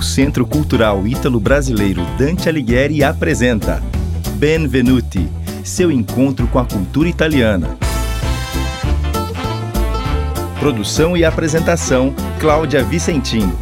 O Centro Cultural Ítalo-Brasileiro Dante Alighieri apresenta Benvenuti, seu encontro com a cultura italiana. Produção e apresentação: Cláudia Vicentim.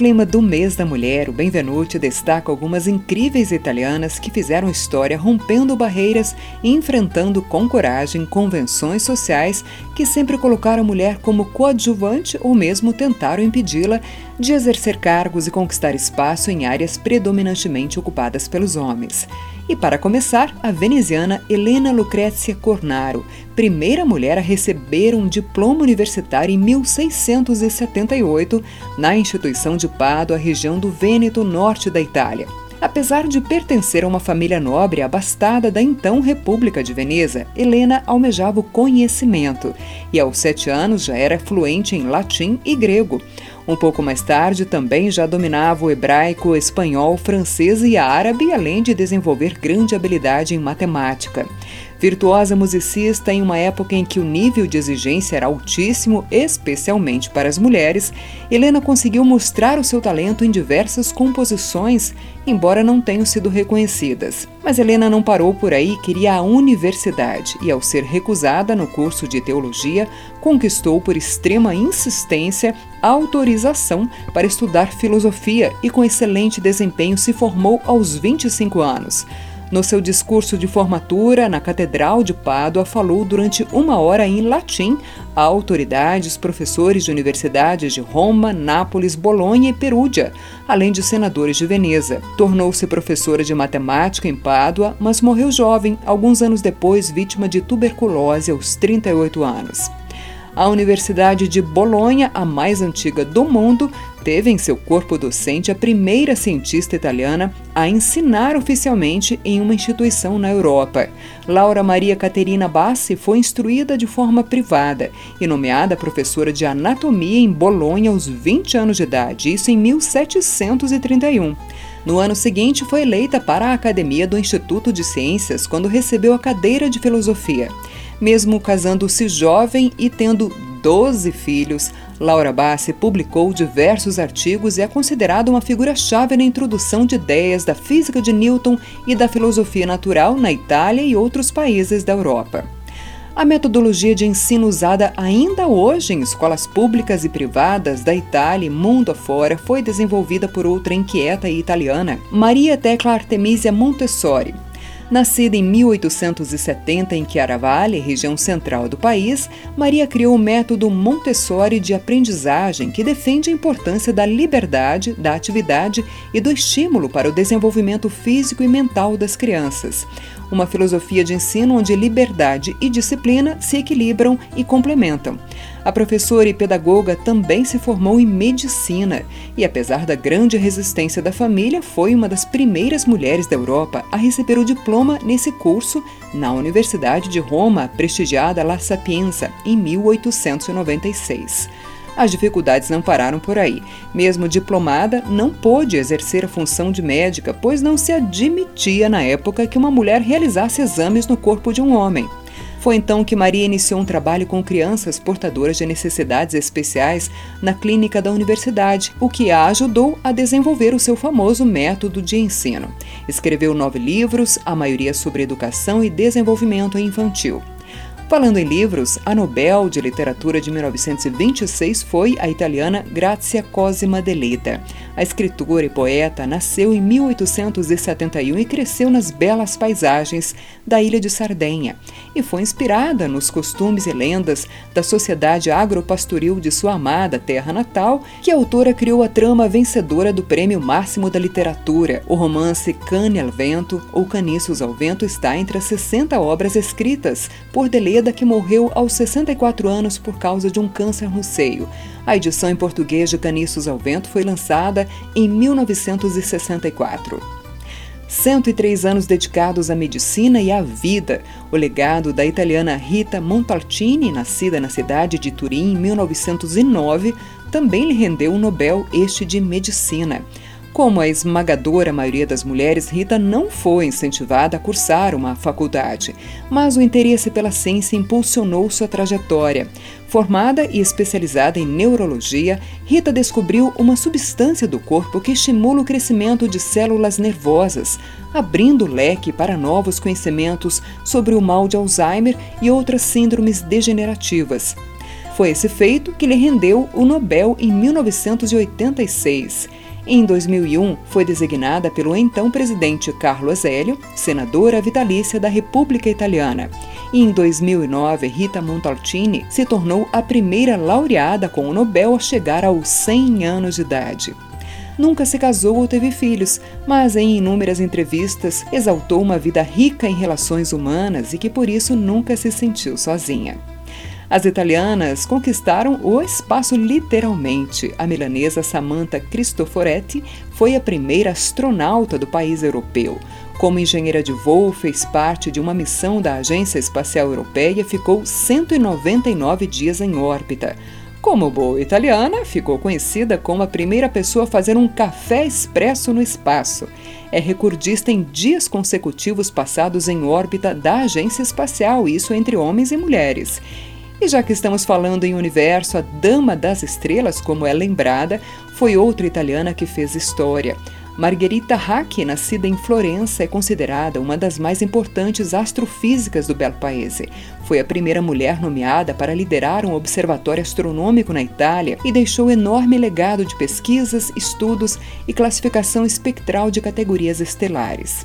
Clima do mês da mulher, o Benvenuti destaca algumas incríveis italianas que fizeram história rompendo barreiras e enfrentando com coragem convenções sociais que sempre colocaram a mulher como coadjuvante ou mesmo tentaram impedi-la de exercer cargos e conquistar espaço em áreas predominantemente ocupadas pelos homens. E para começar, a veneziana Helena Lucrezia Cornaro, primeira mulher a receber um diploma universitário em 1678 na instituição de Pádua, região do Vêneto, norte da Itália. Apesar de pertencer a uma família nobre abastada da então República de Veneza, Helena almejava o conhecimento e aos sete anos já era fluente em latim e grego. Um pouco mais tarde, também já dominava o hebraico, espanhol, francês e árabe, além de desenvolver grande habilidade em matemática. Virtuosa musicista em uma época em que o nível de exigência era altíssimo, especialmente para as mulheres, Helena conseguiu mostrar o seu talento em diversas composições, embora não tenham sido reconhecidas. Mas Helena não parou por aí, queria a universidade e, ao ser recusada no curso de teologia, conquistou por extrema insistência autorização para estudar filosofia e, com excelente desempenho, se formou aos 25 anos. No seu discurso de formatura na Catedral de Pádua, falou durante uma hora em latim a autoridades, professores de universidades de Roma, Nápoles, Bolonha e Perúdia, além de senadores de Veneza. Tornou-se professora de matemática em Pádua, mas morreu jovem, alguns anos depois, vítima de tuberculose aos 38 anos. A Universidade de Bolonha, a mais antiga do mundo, teve em seu corpo docente a primeira cientista italiana a ensinar oficialmente em uma instituição na Europa. Laura Maria Caterina Bassi foi instruída de forma privada e nomeada professora de anatomia em Bolonha aos 20 anos de idade, isso em 1731. No ano seguinte, foi eleita para a Academia do Instituto de Ciências quando recebeu a cadeira de filosofia. Mesmo casando-se jovem e tendo 12 filhos, Laura Bassi publicou diversos artigos e é considerada uma figura-chave na introdução de ideias da física de Newton e da filosofia natural na Itália e outros países da Europa. A metodologia de ensino usada ainda hoje em escolas públicas e privadas da Itália e mundo afora foi desenvolvida por outra inquieta italiana, Maria Tecla Artemisia Montessori, Nascida em 1870 em Chiaravalle, região central do país, Maria criou o método Montessori de aprendizagem, que defende a importância da liberdade, da atividade e do estímulo para o desenvolvimento físico e mental das crianças. Uma filosofia de ensino onde liberdade e disciplina se equilibram e complementam. A professora e pedagoga também se formou em medicina e, apesar da grande resistência da família, foi uma das primeiras mulheres da Europa a receber o diploma nesse curso na Universidade de Roma, prestigiada La Sapienza, em 1896. As dificuldades não pararam por aí. Mesmo diplomada, não pôde exercer a função de médica, pois não se admitia na época que uma mulher realizasse exames no corpo de um homem. Foi então que Maria iniciou um trabalho com crianças portadoras de necessidades especiais na clínica da universidade, o que a ajudou a desenvolver o seu famoso método de ensino. Escreveu nove livros, a maioria sobre educação e desenvolvimento infantil. Falando em livros, a Nobel de Literatura de 1926 foi a italiana Grazia Cosima Deleta. A escritora e poeta nasceu em 1871 e cresceu nas belas paisagens da ilha de Sardenha e foi inspirada nos costumes e lendas da sociedade agropastoril de sua amada terra natal, que a autora criou a trama vencedora do Prêmio Máximo da Literatura. O romance Cane al Vento ou Caniços ao Vento está entre as 60 obras escritas por Deleta que morreu aos 64 anos por causa de um câncer no seio. A edição em português de Caniços ao Vento foi lançada em 1964. 103 anos dedicados à medicina e à vida. O legado da italiana Rita Montalcini, nascida na cidade de Turim em 1909, também lhe rendeu o Nobel este de Medicina. Como a esmagadora maioria das mulheres, Rita não foi incentivada a cursar uma faculdade, mas o interesse pela ciência impulsionou sua trajetória. Formada e especializada em neurologia, Rita descobriu uma substância do corpo que estimula o crescimento de células nervosas, abrindo o leque para novos conhecimentos sobre o mal de Alzheimer e outras síndromes degenerativas. Foi esse feito que lhe rendeu o Nobel em 1986. Em 2001, foi designada pelo então presidente Carlo Azeglio senadora vitalícia da República Italiana. E em 2009, Rita Montalcini se tornou a primeira laureada com o Nobel a chegar aos 100 anos de idade. Nunca se casou ou teve filhos, mas em inúmeras entrevistas exaltou uma vida rica em relações humanas e que por isso nunca se sentiu sozinha. As italianas conquistaram o espaço literalmente. A milanesa Samantha Cristoforetti foi a primeira astronauta do país europeu. Como engenheira de voo, fez parte de uma missão da Agência Espacial Europeia e ficou 199 dias em órbita. Como boa italiana, ficou conhecida como a primeira pessoa a fazer um café expresso no espaço. É recordista em dias consecutivos passados em órbita da agência espacial, isso entre homens e mulheres. E já que estamos falando em universo, a Dama das Estrelas, como é lembrada, foi outra italiana que fez história. Margherita Hack, nascida em Florença, é considerada uma das mais importantes astrofísicas do belo paese. Foi a primeira mulher nomeada para liderar um observatório astronômico na Itália e deixou enorme legado de pesquisas, estudos e classificação espectral de categorias estelares.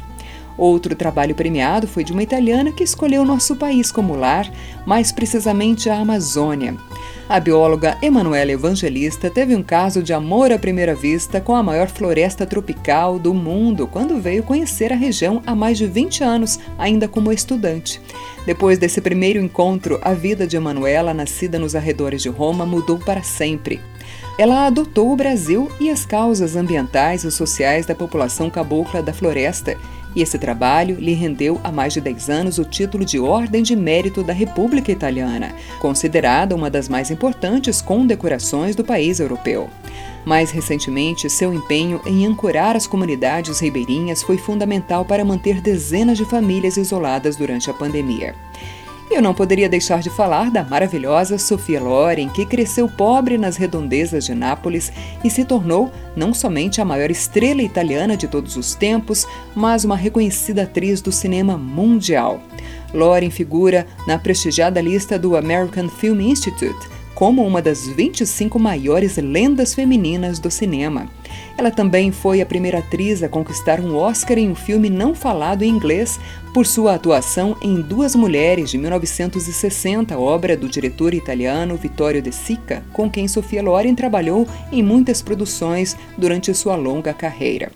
Outro trabalho premiado foi de uma italiana que escolheu nosso país como lar, mais precisamente a Amazônia. A bióloga Emanuela Evangelista teve um caso de amor à primeira vista com a maior floresta tropical do mundo quando veio conhecer a região há mais de 20 anos, ainda como estudante. Depois desse primeiro encontro, a vida de Emanuela, nascida nos arredores de Roma, mudou para sempre. Ela adotou o Brasil e as causas ambientais e sociais da população cabocla da floresta e esse trabalho lhe rendeu há mais de 10 anos o título de Ordem de Mérito da República Italiana, considerada uma das mais importantes condecorações do país europeu. Mais recentemente, seu empenho em ancorar as comunidades ribeirinhas foi fundamental para manter dezenas de famílias isoladas durante a pandemia. Eu não poderia deixar de falar da maravilhosa Sofia Loren, que cresceu pobre nas redondezas de Nápoles e se tornou não somente a maior estrela italiana de todos os tempos, mas uma reconhecida atriz do cinema mundial. Loren figura na prestigiada lista do American Film Institute como uma das 25 maiores lendas femininas do cinema. Ela também foi a primeira atriz a conquistar um Oscar em um filme não falado em inglês por sua atuação em Duas Mulheres de 1960, obra do diretor italiano Vittorio De Sica, com quem Sofia Loren trabalhou em muitas produções durante sua longa carreira.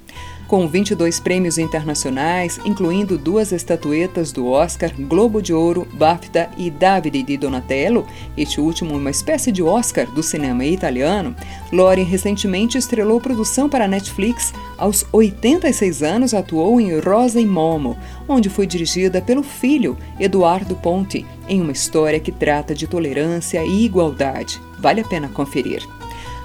Com 22 prêmios internacionais, incluindo duas estatuetas do Oscar, Globo de Ouro, BAFTA e Davide di Donatello, este último uma espécie de Oscar do cinema italiano, Loren recentemente estrelou produção para a Netflix. Aos 86 anos, atuou em Rosa e Momo, onde foi dirigida pelo filho, Eduardo Ponte, em uma história que trata de tolerância e igualdade. Vale a pena conferir.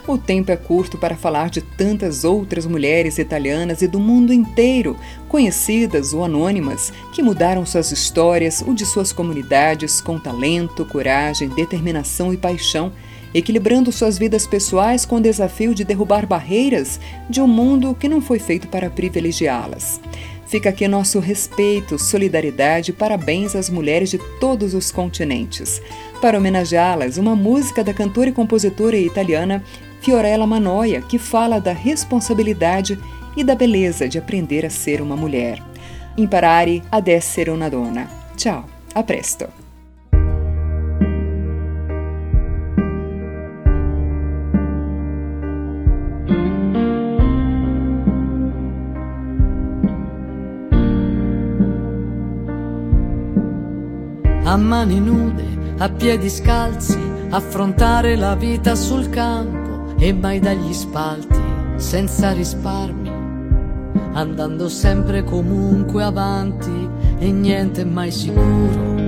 O tempo é curto para falar de tantas outras mulheres italianas e do mundo inteiro, conhecidas ou anônimas, que mudaram suas histórias, o de suas comunidades, com talento, coragem, determinação e paixão, equilibrando suas vidas pessoais com o desafio de derrubar barreiras de um mundo que não foi feito para privilegiá-las. Fica aqui nosso respeito, solidariedade e parabéns às mulheres de todos os continentes. Para homenageá-las, uma música da cantora e compositora italiana Fiorella Manoia, que fala da responsabilidade e da beleza de aprender a ser uma mulher. Imparare ad essere una donna. Ciao, a presto! A mani nude, a piedi scalzi, affrontare la vita sul campo e mai dagli spalti senza risparmi, andando sempre comunque avanti e niente mai sicuro.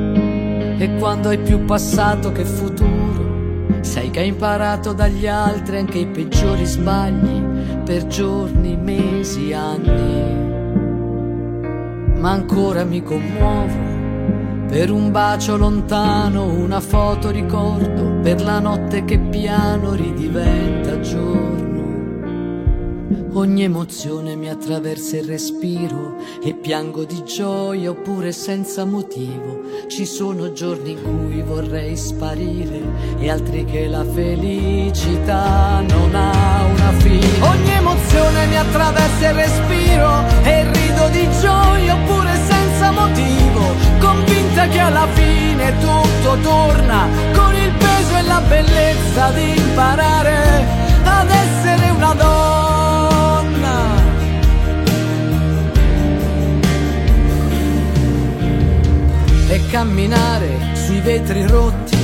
E quando hai più passato che futuro, sai che hai imparato dagli altri anche i peggiori sbagli, per giorni, mesi, anni. Ma ancora mi commuovo per un bacio lontano, una foto ricordo, per la notte che piano ridiventa giorno. Ogni emozione mi attraversa il respiro e piango di gioia oppure senza motivo. Ci sono giorni in cui vorrei sparire e altri che la felicità non ha una fine. Ogni emozione mi attraversa il respiro alla fine tutto torna. Con il peso e la bellezza di imparare ad essere una donna. e camminare sui vetri rotti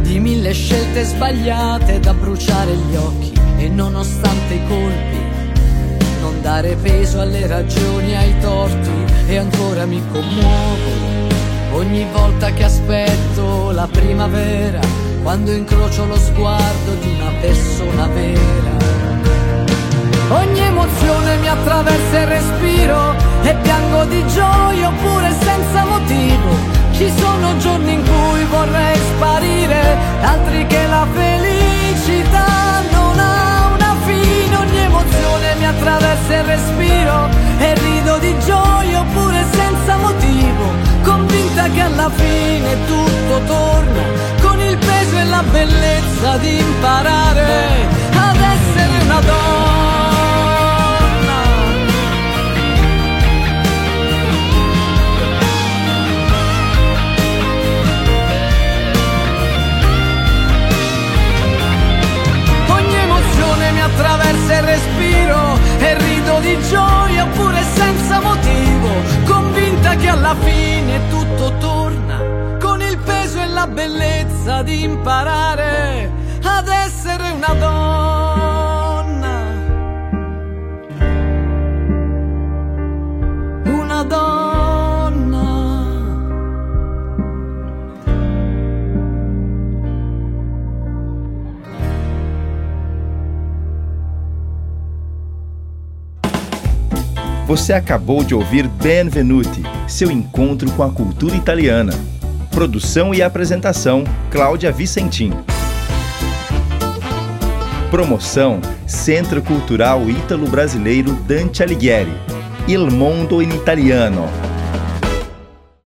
di mille scelte sbagliate da bruciare gli occhi. E nonostante i colpi non dare peso alle ragioni, ai torti. E ancora mi commuovo ogni volta che aspetto la primavera quando incrocio lo sguardo di una persona vera. Ogni emozione mi attraversa il respiro e piango di gioia oppure senza motivo. Ci sono giorni in cui vorrei sparire, altri che la felicità non ha una fine. Ogni emozione mi attraversa il respiro e rido di gioia oppure senza motivo. Convinta che alla fine tutto torna con il peso e la bellezza di imparare ad essere una donna. attraversa il respiro e rido di gioia oppure che alla fine tutto torna con il peso e la bellezza di imparare ad essere una donna. Você acabou de ouvir Benvenuti, seu encontro com a cultura italiana. Produção e apresentação: Cláudia Vicentim. Promoção: Centro Cultural Ítalo-Brasileiro Dante Alighieri. Il Mondo in Italiano.